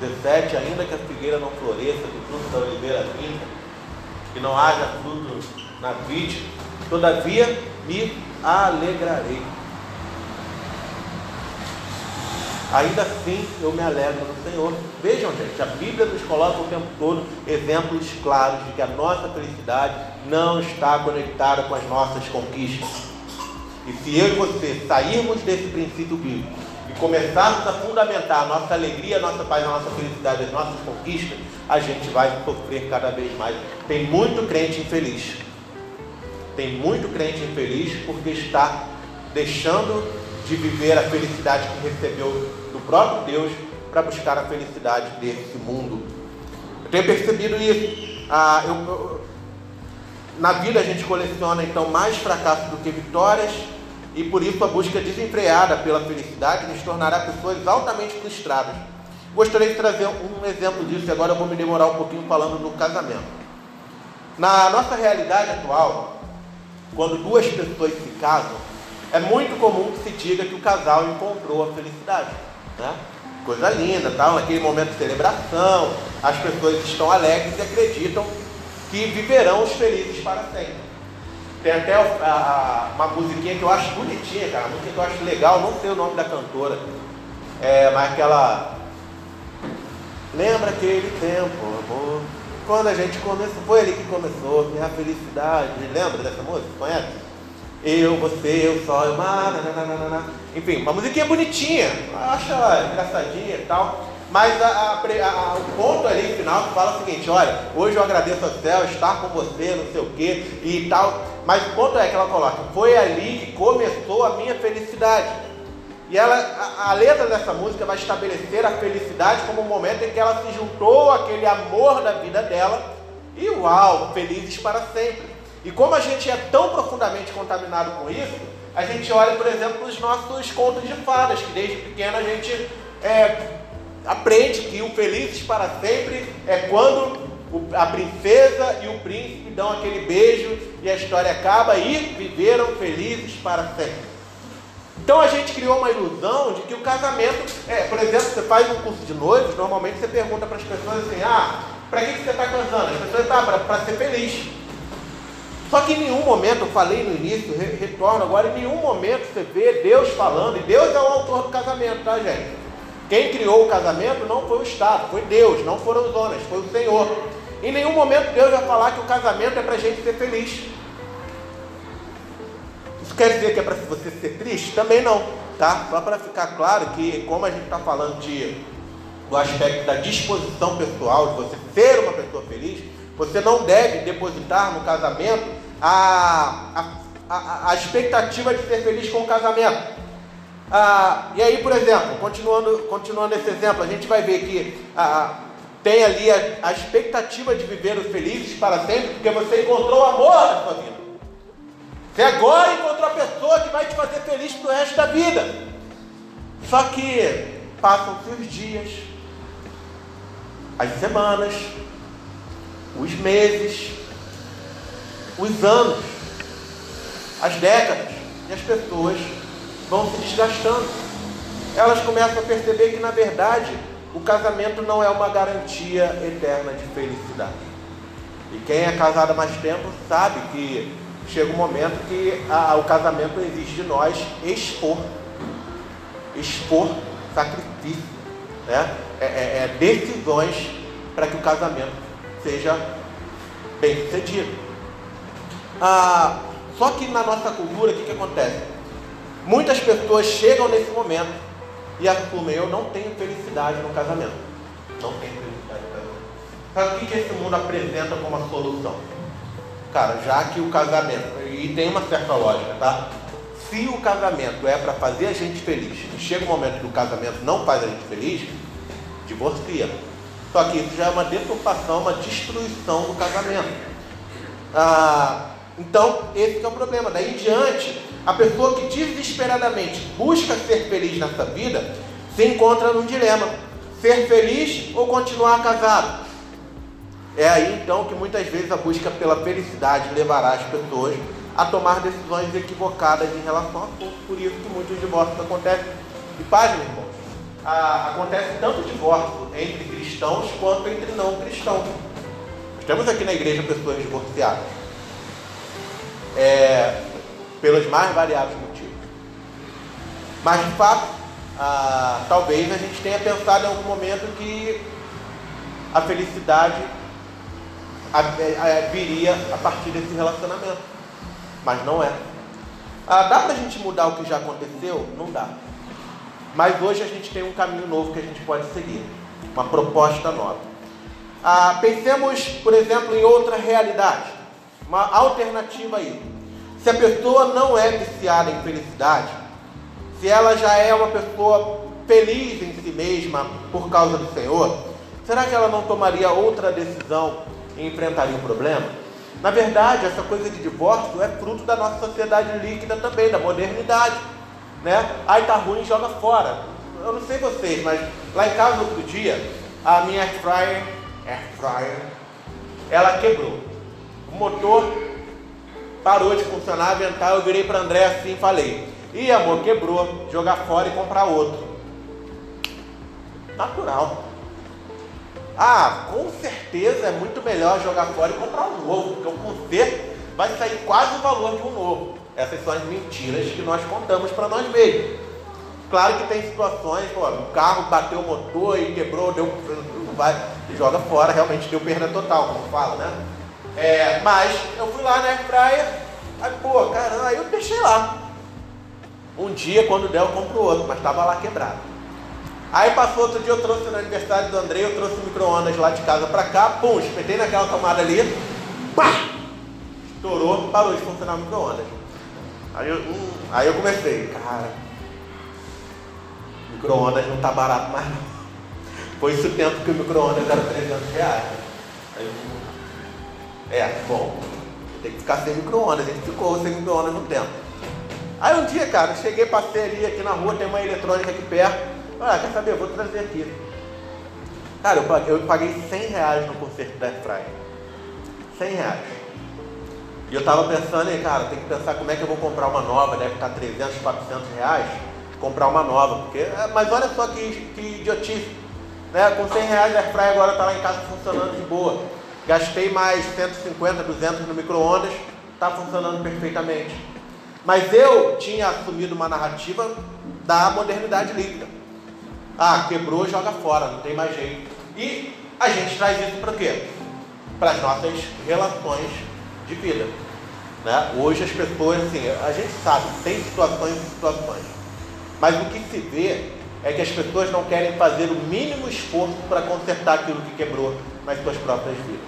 17, ainda que a figueira não floresça, que o fruto da oliveira vinda, que não haja fruto na vide, todavia me alegrarei ainda assim eu me alegro no Senhor. Vejam, gente, a Bíblia nos coloca o tempo todo exemplos claros de que a nossa felicidade não está conectada com as nossas conquistas. E se eu e você sairmos desse princípio bíblico e começarmos a fundamentar a nossa alegria, a nossa paz, a nossa felicidade, as nossas conquistas, a gente vai sofrer cada vez mais. Tem muito crente infeliz. Tem muito crente infeliz porque está deixando de viver a felicidade que recebeu do próprio Deus para buscar a felicidade desse mundo. Eu tenho percebido isso. Ah, eu, eu, na vida a gente coleciona então mais fracassos do que vitórias e por isso a busca desenfreada pela felicidade nos tornará pessoas altamente frustradas. Gostaria de trazer um exemplo disso e agora eu vou me demorar um pouquinho falando do casamento. Na nossa realidade atual, quando duas pessoas se casam, é muito comum que se diga que o casal encontrou a felicidade. Né? Coisa linda, tal, naquele momento de celebração, as pessoas estão alegres e acreditam que viverão os felizes para sempre. Tem até a, a, uma musiquinha que eu acho bonitinha, cara, uma música que eu acho legal, não sei o nome da cantora, é, mas aquela. Lembra aquele tempo, amor? Quando a gente começou, foi ali que começou, minha felicidade. Lembra dessa música? Conhece? Eu, você, eu só, eu, nananana. enfim, uma musiquinha bonitinha, acho ela engraçadinha e tal, mas a, a, a, o ponto ali final que fala o seguinte: olha, hoje eu agradeço ao céu estar com você, não sei o que e tal, mas o ponto é que ela coloca: foi ali que começou a minha felicidade. E ela, a, a letra dessa música vai estabelecer a felicidade como o momento em que ela se juntou àquele amor da vida dela e uau, felizes para sempre. E como a gente é tão profundamente contaminado com isso, a gente olha, por exemplo, os nossos contos de fadas, que desde pequeno a gente é, aprende que o felizes para sempre é quando a princesa e o príncipe dão aquele beijo e a história acaba e viveram felizes para sempre. Então a gente criou uma ilusão de que o casamento, é, por exemplo, você faz um curso de noivos, normalmente você pergunta para as pessoas assim, ah, para que, você está casando? As pessoas, ah, para ser feliz. Só que em nenhum momento, eu falei no início, retorno agora, em nenhum momento você vê Deus falando, e Deus é o autor do casamento, tá gente? Quem criou o casamento não foi o Estado, foi Deus, não foram os homens, foi o Senhor. Em nenhum momento Deus vai falar que o casamento é para a gente ser feliz. Quer dizer que é para você ser triste? Também não, tá? Só para ficar claro que, como a gente está falando de, do aspecto da disposição pessoal, de você ser uma pessoa feliz, você não deve depositar no casamento a, a, a, expectativa de ser feliz com o casamento. Ah, e aí, por exemplo, continuando, continuando esse exemplo, a gente vai ver que ah, tem ali a, a, expectativa de viver felizes para sempre, porque você encontrou o amor na sua vida. Você agora encontrou a pessoa que vai te fazer feliz para o resto da vida. Só que passam-se os dias, as semanas, os meses, os anos, as décadas, e as pessoas vão se desgastando. Elas começam a perceber que, na verdade, o casamento não é uma garantia eterna de felicidade. E quem é casado há mais tempo sabe que chega um momento que a, o casamento exige de nós expor, expor sacrifício, né? é, é, é decisões para que o casamento seja bem sucedido. Ah, só que na nossa cultura, o que, que acontece? Muitas pessoas chegam nesse momento e assumem: eu não tenho felicidade no casamento. Não tenho felicidade no casamento. Sabe o que, que esse mundo apresenta como uma solução? Cara, já que o casamento, e tem uma certa lógica, tá? Se o casamento é para fazer a gente feliz e chega um momento que o casamento não faz a gente feliz, divorcia. Só que isso já é uma deturpação, uma destruição do casamento. Ah, então, esse é o problema. Daí em diante, a pessoa que desesperadamente busca ser feliz nessa vida se encontra num dilema: ser feliz ou continuar casado. É aí então que muitas vezes a busca pela felicidade levará as pessoas a tomar decisões equivocadas em relação a tudo. Por isso que muitos divórcios acontecem. E página, irmão, acontece tanto divórcio entre cristãos quanto entre não cristãos. Temos aqui na igreja pessoas divorciadas. É, pelos mais variados motivos. Mas de fato, ah, talvez a gente tenha pensado em algum momento que a felicidade viria a partir desse relacionamento. Mas não é. Ah, dá para a gente mudar o que já aconteceu? Não dá. Mas hoje a gente tem um caminho novo que a gente pode seguir, uma proposta nova. Ah, pensemos, por exemplo, em outra realidade, uma alternativa aí. Se a pessoa não é viciada em felicidade, se ela já é uma pessoa feliz em si mesma por causa do Senhor, será que ela não tomaria outra decisão e enfrentaria o problema? Na verdade, essa coisa de divórcio é fruto da nossa sociedade líquida também, da modernidade né? Aí tá ruim, joga fora. Eu não sei vocês, mas lá em casa outro dia, a minha air fryer, air fryer, ela quebrou. O motor parou de funcionar, avental, eu virei para André assim e falei: "Ih, amor, quebrou, jogar fora e comprar outro". Natural. Ah, com certeza é muito melhor jogar fora e comprar um novo, porque o conserto vai sair quase o valor de um novo. Essas são as mentiras que nós contamos para nós mesmos. Claro que tem situações, pô, o carro bateu o motor e quebrou, deu, vai, joga fora, realmente deu perda total, como fala, né? É, mas eu fui lá na praia, aí, pô, caramba, aí eu deixei lá. Um dia, quando der, eu compro outro, mas estava lá quebrado. Aí passou outro dia, eu trouxe no aniversário do André, eu trouxe o micro-ondas lá de casa para cá, pum, espetei naquela tomada ali, pá, estourou, parou de funcionar o micro-ondas. Aí eu, hum, aí eu comecei, cara, micro-ondas não tá barato mais não. Foi isso o tempo que o micro-ondas era 300 reais. Aí eu, é, bom, tem que ficar sem micro-ondas. A gente ficou sem micro-ondas no tempo. Aí um dia, cara, cheguei, passei ali aqui na rua, tem uma eletrônica aqui perto. Ah, quer saber? Vou trazer aqui. Cara, eu paguei, eu paguei 100 reais no concerto da Airfryer. 100 reais. E eu estava pensando, cara, tem que pensar como é que eu vou comprar uma nova, deve estar 300, 400 reais, comprar uma nova, porque, é, mas olha só que, que idiotice, né? com 100 reais a Airfryer agora está lá em casa funcionando de boa, gastei mais 150, 200 no micro-ondas, está funcionando perfeitamente. Mas eu tinha assumido uma narrativa da modernidade líquida. Ah, quebrou, joga fora, não tem mais jeito. E a gente traz isso para quê? Para as nossas relações de vida. Né? Hoje as pessoas, assim, a gente sabe, tem situações e situações. Mas o que se vê é que as pessoas não querem fazer o mínimo esforço para consertar aquilo que quebrou nas suas próprias vidas.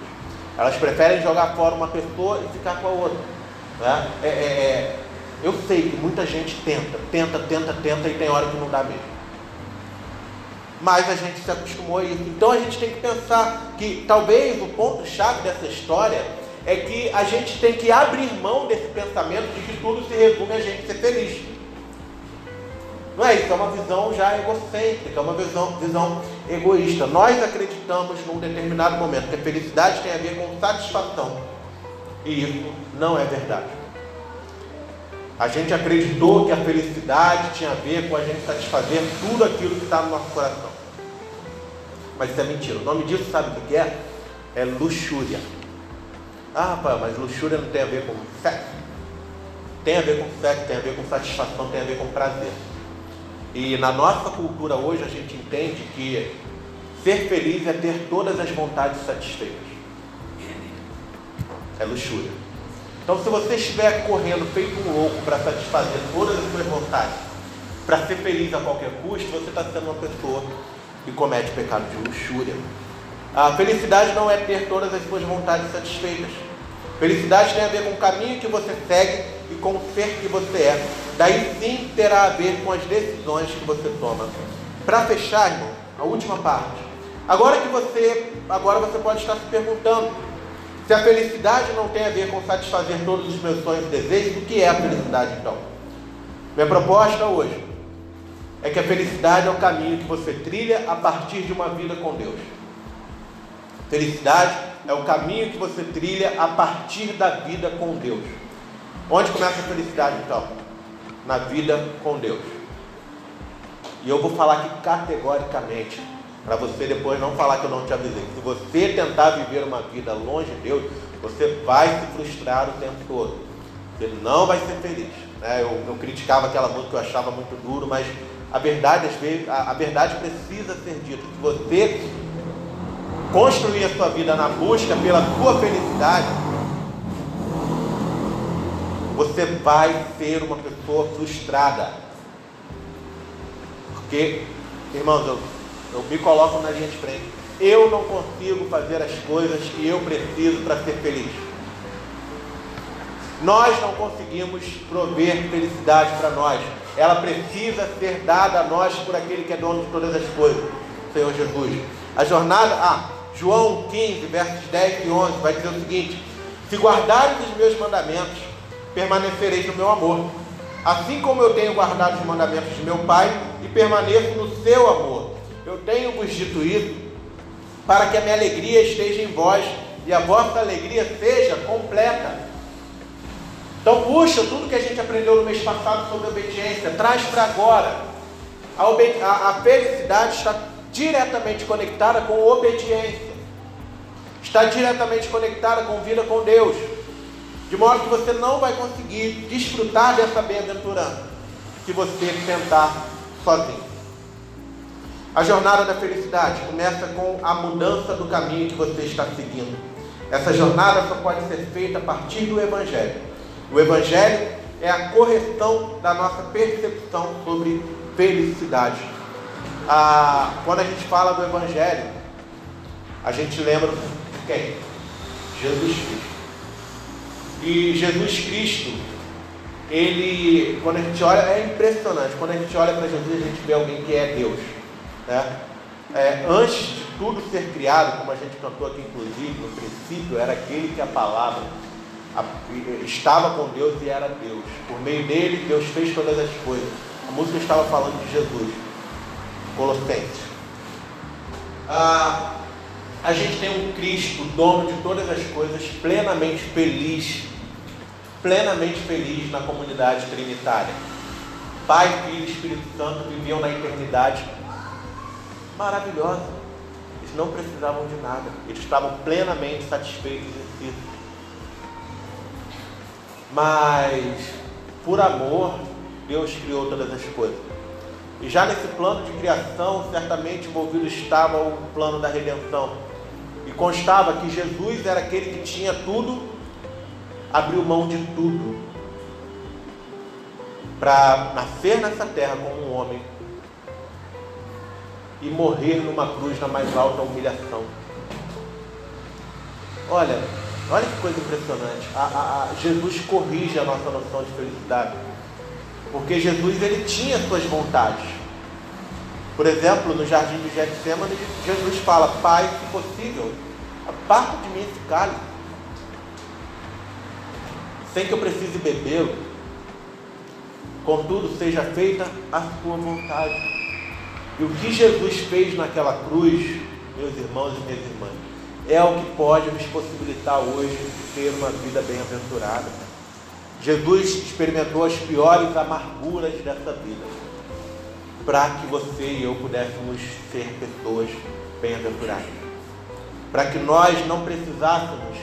Elas preferem jogar fora uma pessoa e ficar com a outra. Né? É, é, é, eu sei que muita gente tenta, tenta, tenta, tenta e tem hora que não dá mesmo. Mas a gente se acostumou a isso. Então a gente tem que pensar que talvez o ponto-chave dessa história é que a gente tem que abrir mão desse pensamento de que tudo se resume a gente ser feliz. Não é isso, é uma visão já egocêntrica, é uma visão, visão egoísta. Nós acreditamos num determinado momento que a felicidade tem a ver com satisfação. E isso não é verdade. A gente acreditou que a felicidade tinha a ver com a gente satisfazer tudo aquilo que está no nosso coração. Mas isso é mentira. O nome disso, sabe o que é? É luxúria. Ah, rapaz, mas luxúria não tem a ver com sexo. Tem a ver com sexo, tem a ver com satisfação, tem a ver com prazer. E na nossa cultura hoje a gente entende que ser feliz é ter todas as vontades satisfeitas. É luxúria. Então, se você estiver correndo feito um louco para satisfazer todas as suas vontades, para ser feliz a qualquer custo, você está sendo uma pessoa que comete pecado de luxúria. A felicidade não é ter todas as suas vontades satisfeitas. Felicidade tem a ver com o caminho que você segue e com o ser que você é. Daí sim terá a ver com as decisões que você toma. Para fechar, irmão, a última parte. Agora que você, agora você pode estar se perguntando se a felicidade não tem a ver com satisfazer todos os meus sonhos e desejos, o que é a felicidade então? Minha proposta hoje é que a felicidade é o caminho que você trilha a partir de uma vida com Deus. Felicidade é o caminho que você trilha a partir da vida com Deus. Onde começa a felicidade então? Na vida com Deus. E eu vou falar aqui categoricamente, para você depois não falar que eu não te avisei. Se você tentar viver uma vida longe de Deus, você vai se frustrar o tempo todo. Você não vai ser feliz. Né? Eu, eu criticava aquela música que eu achava muito duro, mas a verdade, às vezes, a, a verdade precisa ser dita. Se você construir a sua vida na busca pela sua felicidade, você vai ser uma pessoa frustrada. Porque, irmãos, eu, eu me coloco na linha de frente. Eu não consigo fazer as coisas que eu preciso para ser feliz. Nós não conseguimos prover felicidade para nós. Ela precisa ser dada a nós por aquele que é dono de todas as coisas, Senhor Jesus. A jornada, ah, João 15, versos 10 e 11, vai dizer o seguinte: Se guardares os meus mandamentos, permanecereis no meu amor, assim como eu tenho guardado os mandamentos de meu Pai e permaneço no seu amor. Eu tenho vos dito isso para que a minha alegria esteja em vós e a vossa alegria seja completa. Então, puxa tudo que a gente aprendeu no mês passado sobre obediência, traz para agora. A, a, a felicidade está diretamente conectada com obediência, está diretamente conectada com vida com Deus, de modo que você não vai conseguir desfrutar dessa bem-aventurança se você tentar sozinho. A jornada da felicidade começa com a mudança do caminho que você está seguindo. Essa jornada só pode ser feita a partir do Evangelho. O Evangelho é a correção da nossa percepção sobre felicidade. Ah, quando a gente fala do Evangelho, a gente lembra de quem? Jesus Cristo. E Jesus Cristo, ele, quando a gente olha, é impressionante. Quando a gente olha para Jesus, a gente vê alguém que é Deus. Né? É, antes de tudo ser criado, como a gente cantou aqui, inclusive, no princípio, era aquele que a palavra estava com Deus e era Deus. Por meio dele, Deus fez todas as coisas. A música estava falando de Jesus. Colossenses. Ah, a gente tem um Cristo, dono de todas as coisas, plenamente feliz, plenamente feliz na comunidade trinitária. Pai, Filho e Espírito Santo viviam na eternidade maravilhosa. Eles não precisavam de nada. Eles estavam plenamente satisfeitos em si. Mas, por amor, Deus criou todas as coisas. E já nesse plano de criação, certamente envolvido estava o plano da redenção. E constava que Jesus era aquele que tinha tudo, abriu mão de tudo, para nascer nessa terra como um homem e morrer numa cruz na mais alta humilhação. Olha, olha que coisa impressionante. A, a, a, Jesus corrige a nossa noção de felicidade. Porque Jesus ele tinha suas vontades. Por exemplo, no jardim de Getsemane, Jesus fala: Pai, se possível, aparta de mim esse cálice, sem que eu precise bebê-lo. Contudo, seja feita a sua vontade. E o que Jesus fez naquela cruz, meus irmãos e minhas irmãs, é o que pode nos possibilitar hoje ter uma vida bem-aventurada. Jesus experimentou as piores amarguras dessa vida, para que você e eu pudéssemos ser pessoas bem-aventurados. Para que nós não precisássemos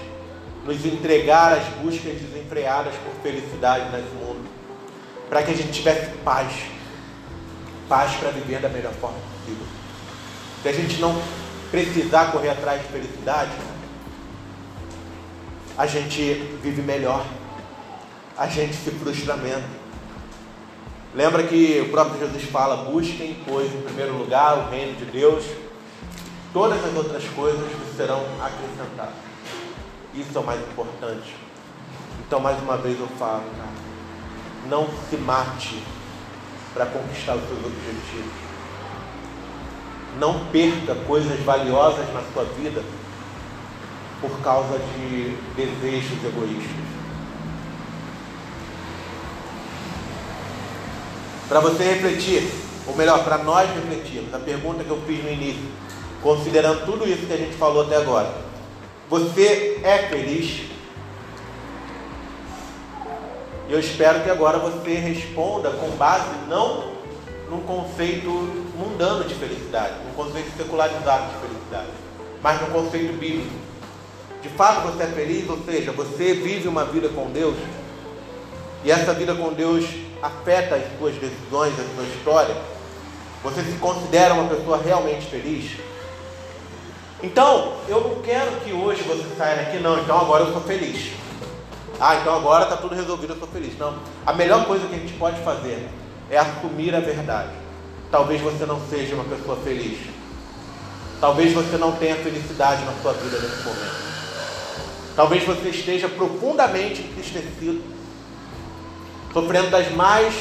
nos entregar às buscas desenfreadas por felicidade nesse mundo. Para que a gente tivesse paz. Paz para viver da melhor forma possível. Se a gente não precisar correr atrás de felicidade, a gente vive melhor. A gente se frustra menos. Lembra que o próprio Jesus fala: busquem, pois, em primeiro lugar, o reino de Deus, todas as outras coisas serão acrescentadas. Isso é o mais importante. Então, mais uma vez eu falo, cara, não se mate para conquistar os seus objetivos. Não perca coisas valiosas na sua vida por causa de desejos egoístas. Para você refletir, ou melhor, para nós refletirmos, a pergunta que eu fiz no início, considerando tudo isso que a gente falou até agora, você é feliz? Eu espero que agora você responda com base não num conceito mundano de felicidade, num conceito secularizado de felicidade, mas num conceito bíblico. De fato você é feliz, ou seja, você vive uma vida com Deus, e essa vida com Deus afeta as suas decisões, a sua história, você se considera uma pessoa realmente feliz? Então, eu não quero que hoje você saia daqui, não, então agora eu sou feliz. Ah, então agora está tudo resolvido, eu sou feliz. Não. A melhor coisa que a gente pode fazer é assumir a verdade. Talvez você não seja uma pessoa feliz. Talvez você não tenha felicidade na sua vida nesse momento. Talvez você esteja profundamente entristecido sofrendo das mais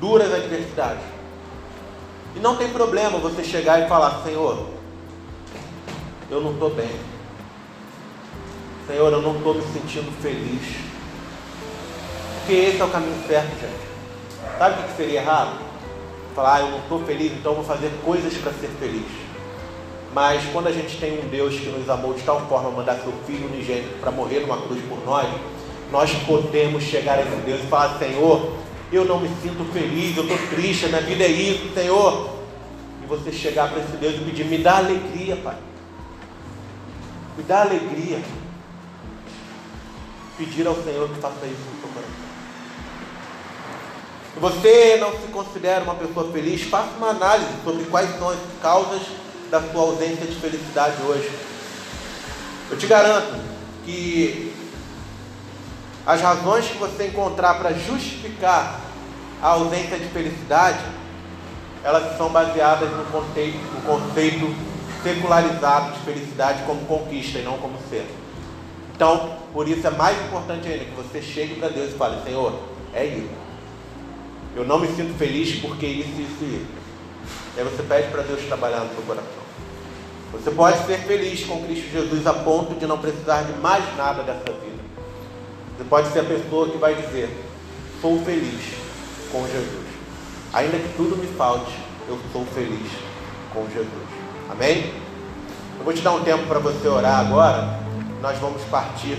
duras adversidades. E não tem problema você chegar e falar: Senhor, eu não estou bem. Senhor, eu não estou me sentindo feliz. Porque esse é o caminho certo, gente. Sabe o que seria errado? Falar, ah, eu não estou feliz, então vou fazer coisas para ser feliz. Mas quando a gente tem um Deus que nos amou de tal forma, mandar seu Filho unigênito para morrer numa cruz por nós, nós podemos chegar a esse Deus e falar: Senhor, eu não me sinto feliz, eu estou triste, minha vida é isso, Senhor. E você chegar para esse Deus e pedir: Me dá alegria, Pai. Me dá alegria. Pedir ao Senhor que faça isso. Se você não se considera uma pessoa feliz, faça uma análise sobre quais são as causas da sua ausência de felicidade hoje. Eu te garanto que as razões que você encontrar para justificar a ausência de felicidade, elas são baseadas no conceito, no conceito secularizado de felicidade como conquista e não como ser. Então, por isso é mais importante ainda que você chegue para Deus e fale: Senhor, é isso. Eu não me sinto feliz porque isso, isso e isso. E aí você pede para Deus trabalhar no seu coração. Você pode ser feliz com Cristo Jesus a ponto de não precisar de mais nada dessa vida. Você pode ser a pessoa que vai dizer: sou feliz com Jesus. Ainda que tudo me falte, eu sou feliz com Jesus. Amém? Eu vou te dar um tempo para você orar agora. Nós vamos partir